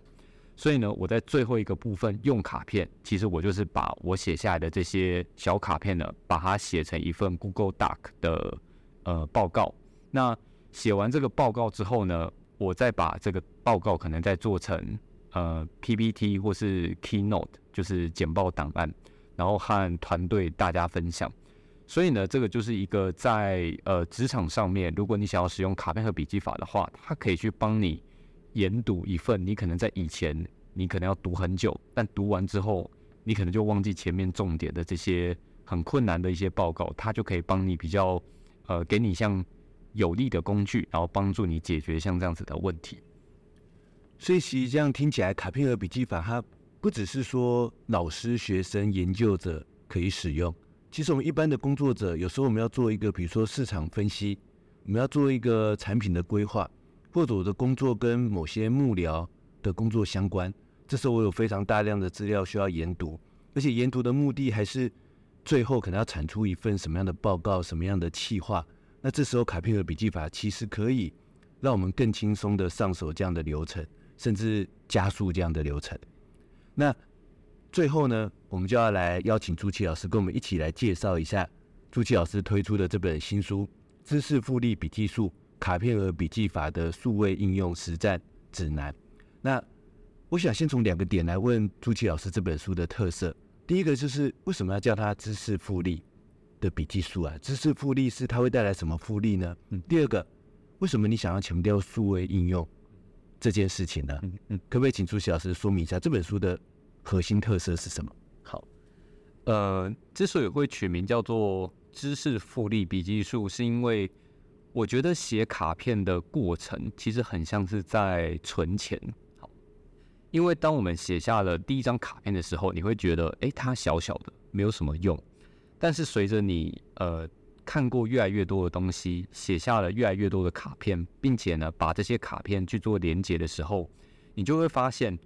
所以呢，我在最后一个部分用卡片，其实我就是把我写下来的这些小卡片呢，把它写成一份 Google Doc 的呃报告。那写完这个报告之后呢，我再把这个报告可能再做成呃 PPT 或是 Keynote，就是简报档案，然后和团队大家分享。所以呢，这个就是一个在呃职场上面，如果你想要使用卡片和笔记法的话，它可以去帮你研读一份你可能在以前你可能要读很久，但读完之后，你可能就忘记前面重点的这些很困难的一些报告，它就可以帮你比较，呃，给你像有力的工具，然后帮助你解决像这样子的问题。所以其实这样听起来，卡片和笔记法它不只是说老师、学生、研究者可以使用，其实我们一般的工作者，有时候我们要做一个，比如说市场分析，我们要做一个产品的规划，或者我的工作跟某些幕僚的工作相关。这时候我有非常大量的资料需要研读，而且研读的目的还是最后可能要产出一份什么样的报告、什么样的企划。那这时候卡片和笔记法其实可以让我们更轻松的上手这样的流程，甚至加速这样的流程。那最后呢，我们就要来邀请朱琦老师跟我们一起来介绍一下朱琦老师推出的这本新书《知识复利笔记术：卡片和笔记法的数位应用实战指南》。那我想先从两个点来问朱琦老师这本书的特色。第一个就是为什么要叫它知识复利的笔记数啊？知识复利是它会带来什么复利呢？嗯。第二个，为什么你想要强调数位应用这件事情呢？嗯嗯。可不可以请朱熹老师说明一下这本书的核心特色是什么？好，呃，之所以会取名叫做知识复利笔记数，是因为我觉得写卡片的过程其实很像是在存钱。好因为当我们写下了第一张卡片的时候，你会觉得，诶，它小小的，没有什么用。但是随着你呃看过越来越多的东西，写下了越来越多的卡片，并且呢把这些卡片去做连接的时候，你就会发现，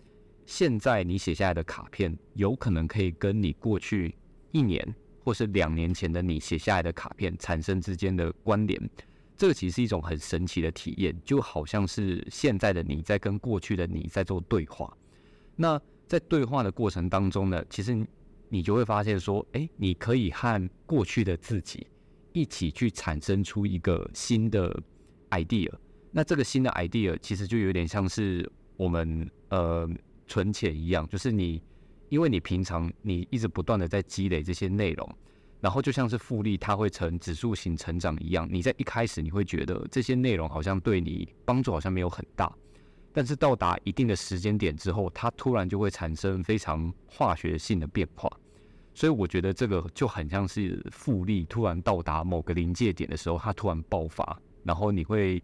现在你写下来的卡片有可能可以跟你过去一年或是两年前的你写下来的卡片产生之间的关联。这个其实是一种很神奇的体验，就好像是现在的你在跟过去的你在做对话。那在对话的过程当中呢，其实你就会发现说，哎，你可以和过去的自己一起去产生出一个新的 idea。那这个新的 idea 其实就有点像是我们呃存钱一样，就是你因为你平常你一直不断的在积累这些内容。然后就像是复利，它会呈指数型成长一样。你在一开始你会觉得这些内容好像对你帮助好像没有很大，但是到达一定的时间点之后，它突然就会产生非常化学性的变化。所以我觉得这个就很像是复利突然到达某个临界点的时候，它突然爆发，然后你会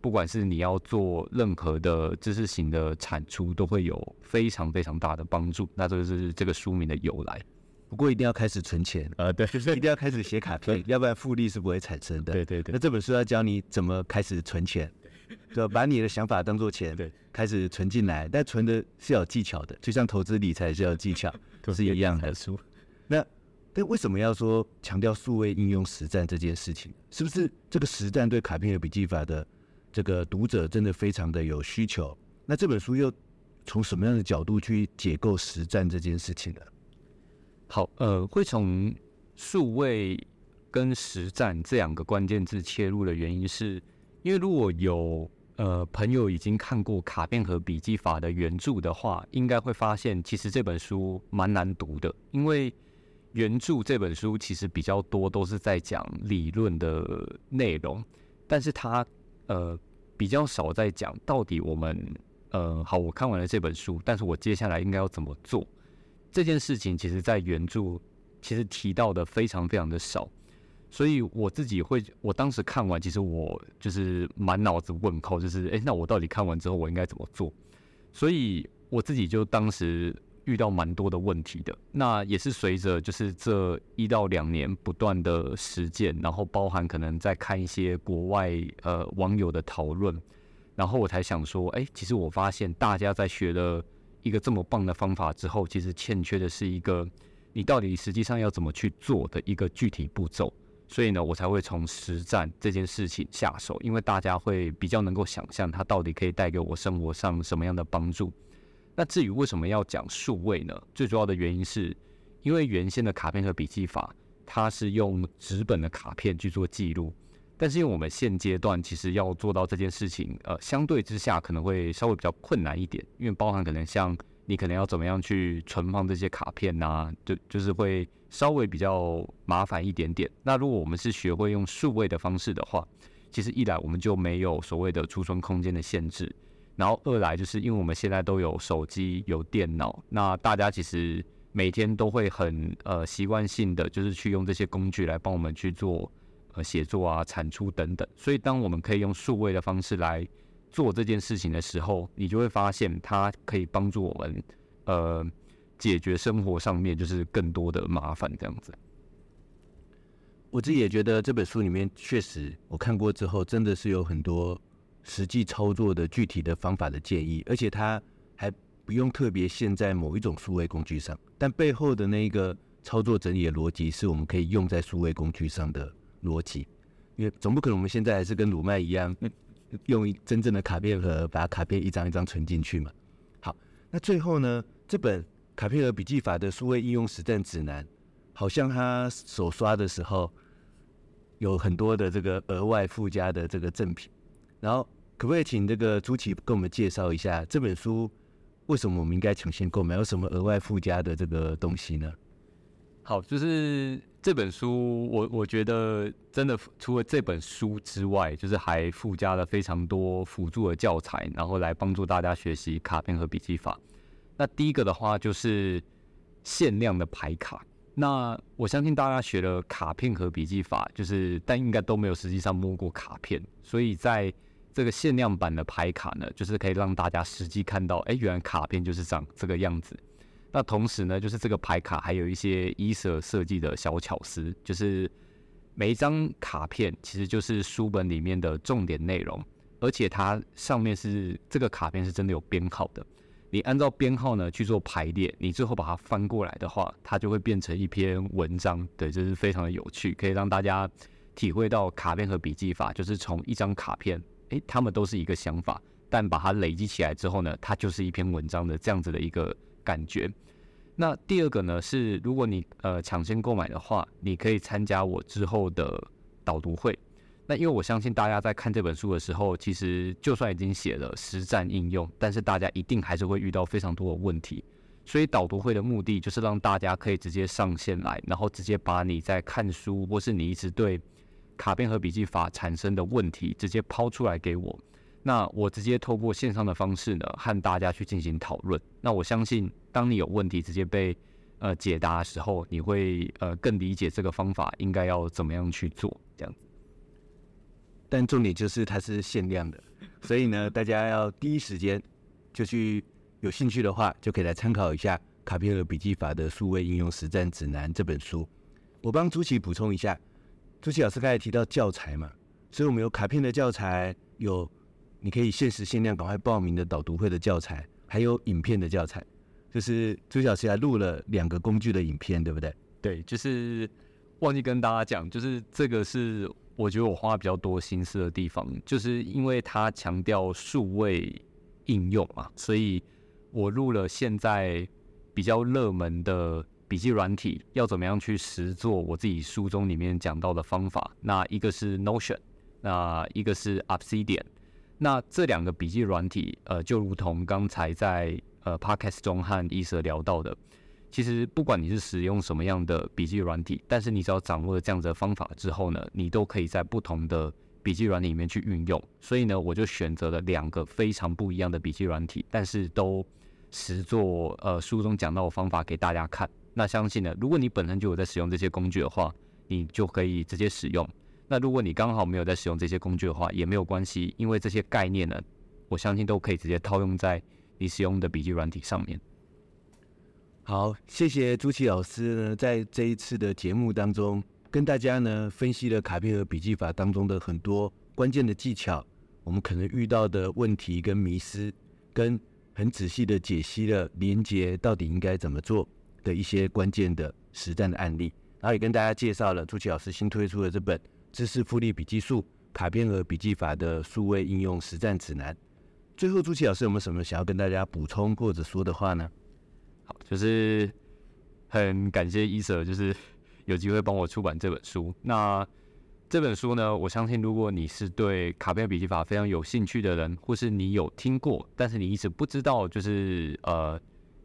不管是你要做任何的知识型的产出，都会有非常非常大的帮助。那这就是这个书名的由来。不过一定要开始存钱啊，对，就是一定要开始写卡片，要不然复利是不会产生的。对对对。那这本书要教你怎么开始存钱，就把你的想法当做钱，对，开始存进来。但存的是有技巧的，就像投资理财是有技巧，都是一样的书。那但为什么要说强调数位应用实战这件事情？是不是这个实战对卡片和笔记法的这个读者真的非常的有需求？那这本书又从什么样的角度去解构实战这件事情呢？好，呃，会从数位跟实战这两个关键字切入的原因是，因为如果有呃朋友已经看过卡片和笔记法的原著的话，应该会发现其实这本书蛮难读的，因为原著这本书其实比较多都是在讲理论的内容，但是它呃比较少在讲到底我们呃好，我看完了这本书，但是我接下来应该要怎么做。这件事情其实，在原著其实提到的非常非常的少，所以我自己会，我当时看完，其实我就是满脑子问号，就是诶，那我到底看完之后我应该怎么做？所以我自己就当时遇到蛮多的问题的。那也是随着就是这一到两年不断的实践，然后包含可能在看一些国外呃网友的讨论，然后我才想说，诶，其实我发现大家在学了。一个这么棒的方法之后，其实欠缺的是一个你到底实际上要怎么去做的一个具体步骤。所以呢，我才会从实战这件事情下手，因为大家会比较能够想象它到底可以带给我生活上什么样的帮助。那至于为什么要讲数位呢？最主要的原因是因为原先的卡片和笔记法，它是用纸本的卡片去做记录。但是因为我们现阶段其实要做到这件事情，呃，相对之下可能会稍微比较困难一点，因为包含可能像你可能要怎么样去存放这些卡片呐、就就是会稍微比较麻烦一点点。那如果我们是学会用数位的方式的话，其实一来我们就没有所谓的储存空间的限制，然后二来就是因为我们现在都有手机、有电脑，那大家其实每天都会很呃习惯性的就是去用这些工具来帮我们去做呃写作啊、产出等等。所以当我们可以用数位的方式来做这件事情的时候，你就会发现它可以帮助我们呃解决生活上面就是更多的麻烦这样子。我自己也觉得这本书里面确实我看过之后，真的是有很多。实际操作的具体的方法的建议，而且它还不用特别限在某一种数位工具上，但背后的那一个操作整理的逻辑是我们可以用在数位工具上的逻辑。因为总不可能我们现在还是跟鲁麦一样，用真正的卡片盒把卡片一张一张存进去嘛。好，那最后呢，这本卡片盒笔记法的数位应用实战指南，好像他手刷的时候有很多的这个额外附加的这个赠品。然后，可不可以请这个朱琪跟我们介绍一下这本书为什么我们应该抢先购买？有什么额外附加的这个东西呢？好，就是这本书，我我觉得真的除了这本书之外，就是还附加了非常多辅助的教材，然后来帮助大家学习卡片和笔记法。那第一个的话就是限量的牌卡。那我相信大家学了卡片和笔记法，就是但应该都没有实际上摸过卡片，所以在这个限量版的牌卡呢，就是可以让大家实际看到，哎，原来卡片就是长这个样子。那同时呢，就是这个牌卡还有一些伊舍设计的小巧思，就是每一张卡片其实就是书本里面的重点内容，而且它上面是这个卡片是真的有编号的。你按照编号呢去做排列，你最后把它翻过来的话，它就会变成一篇文章。对，这是非常的有趣，可以让大家体会到卡片和笔记法，就是从一张卡片。诶、欸，他们都是一个想法，但把它累积起来之后呢，它就是一篇文章的这样子的一个感觉。那第二个呢是，如果你呃抢先购买的话，你可以参加我之后的导读会。那因为我相信大家在看这本书的时候，其实就算已经写了实战应用，但是大家一定还是会遇到非常多的问题。所以导读会的目的就是让大家可以直接上线来，然后直接把你在看书或是你一直对。卡片和笔记法产生的问题，直接抛出来给我，那我直接透过线上的方式呢，和大家去进行讨论。那我相信，当你有问题直接被呃解答的时候，你会呃更理解这个方法应该要怎么样去做，这样子。但重点就是它是限量的，所以呢，大家要第一时间就去，有兴趣的话，就可以来参考一下《卡片盒笔记法的数位应用实战指南》这本书。我帮朱琪补充一下。朱琪老师刚才提到教材嘛，所以我们有卡片的教材，有你可以限时限量赶快报名的导读会的教材，还有影片的教材。就是朱琪老师还录了两个工具的影片，对不对？对，就是忘记跟大家讲，就是这个是我觉得我花比较多心思的地方，就是因为它强调数位应用嘛，所以我录了现在比较热门的。笔记软体要怎么样去实做？我自己书中里面讲到的方法，那一个是 Notion，那一个是 Obsidian。那这两个笔记软体，呃，就如同刚才在呃 Podcast 中和伊舍聊到的，其实不管你是使用什么样的笔记软体，但是你只要掌握了这样子的方法之后呢，你都可以在不同的笔记软体里面去运用。所以呢，我就选择了两个非常不一样的笔记软体，但是都实做呃书中讲到的方法给大家看。那相信呢，如果你本身就有在使用这些工具的话，你就可以直接使用。那如果你刚好没有在使用这些工具的话，也没有关系，因为这些概念呢，我相信都可以直接套用在你使用的笔记软体上面。好，谢谢朱琪老师呢，在这一次的节目当中，跟大家呢分析了卡片和笔记法当中的很多关键的技巧，我们可能遇到的问题跟迷思，跟很仔细的解析了连接到底应该怎么做。的一些关键的实战的案例，然后也跟大家介绍了朱琪老师新推出的这本《知识复利笔记术：卡片和笔记法的数位应用实战指南》。最后，朱琪老师有没有什么想要跟大家补充或者说的话呢？好，就是很感谢伊舍，就是有机会帮我出版这本书。那这本书呢，我相信如果你是对卡片笔记法非常有兴趣的人，或是你有听过，但是你一直不知道，就是呃。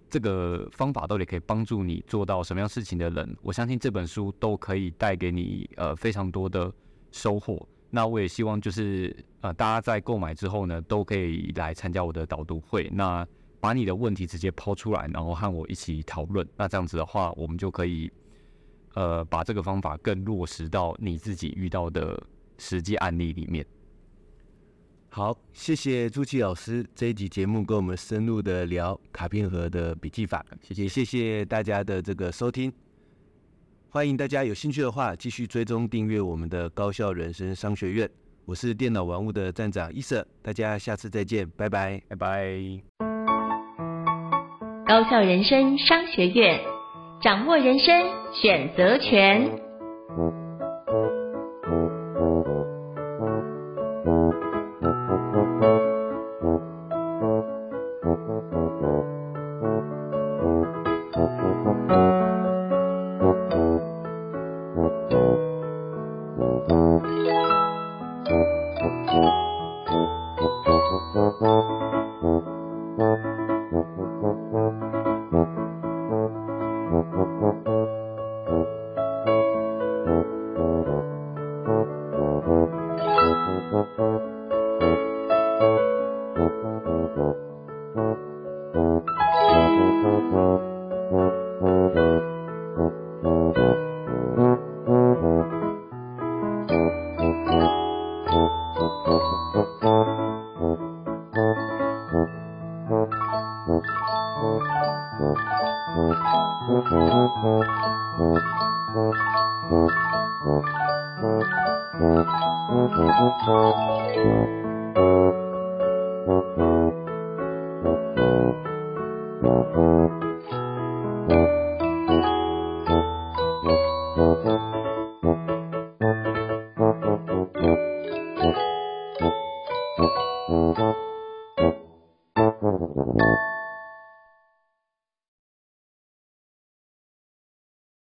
这个方法到底可以帮助你做到什么样事情的人，我相信这本书都可以带给你呃非常多的收获。那我也希望就是呃，大家在购买之后呢，都可以来参加我的导读会，那把你的问题直接抛出来，然后和我一起讨论。那这样子的话，我们就可以呃，把这个方法更落实到你自己遇到的实际案例里面。好，谢谢朱奇老师这一集节目跟我们深入的聊卡片盒的笔记法，谢谢谢谢大家的这个收听。欢迎大家有兴趣的话，继续追踪订阅我们的高校人生商学院。我是电脑玩物的站长伊瑟，大家下次再见，拜拜，拜拜。高校人生商学院，掌握人生选择权。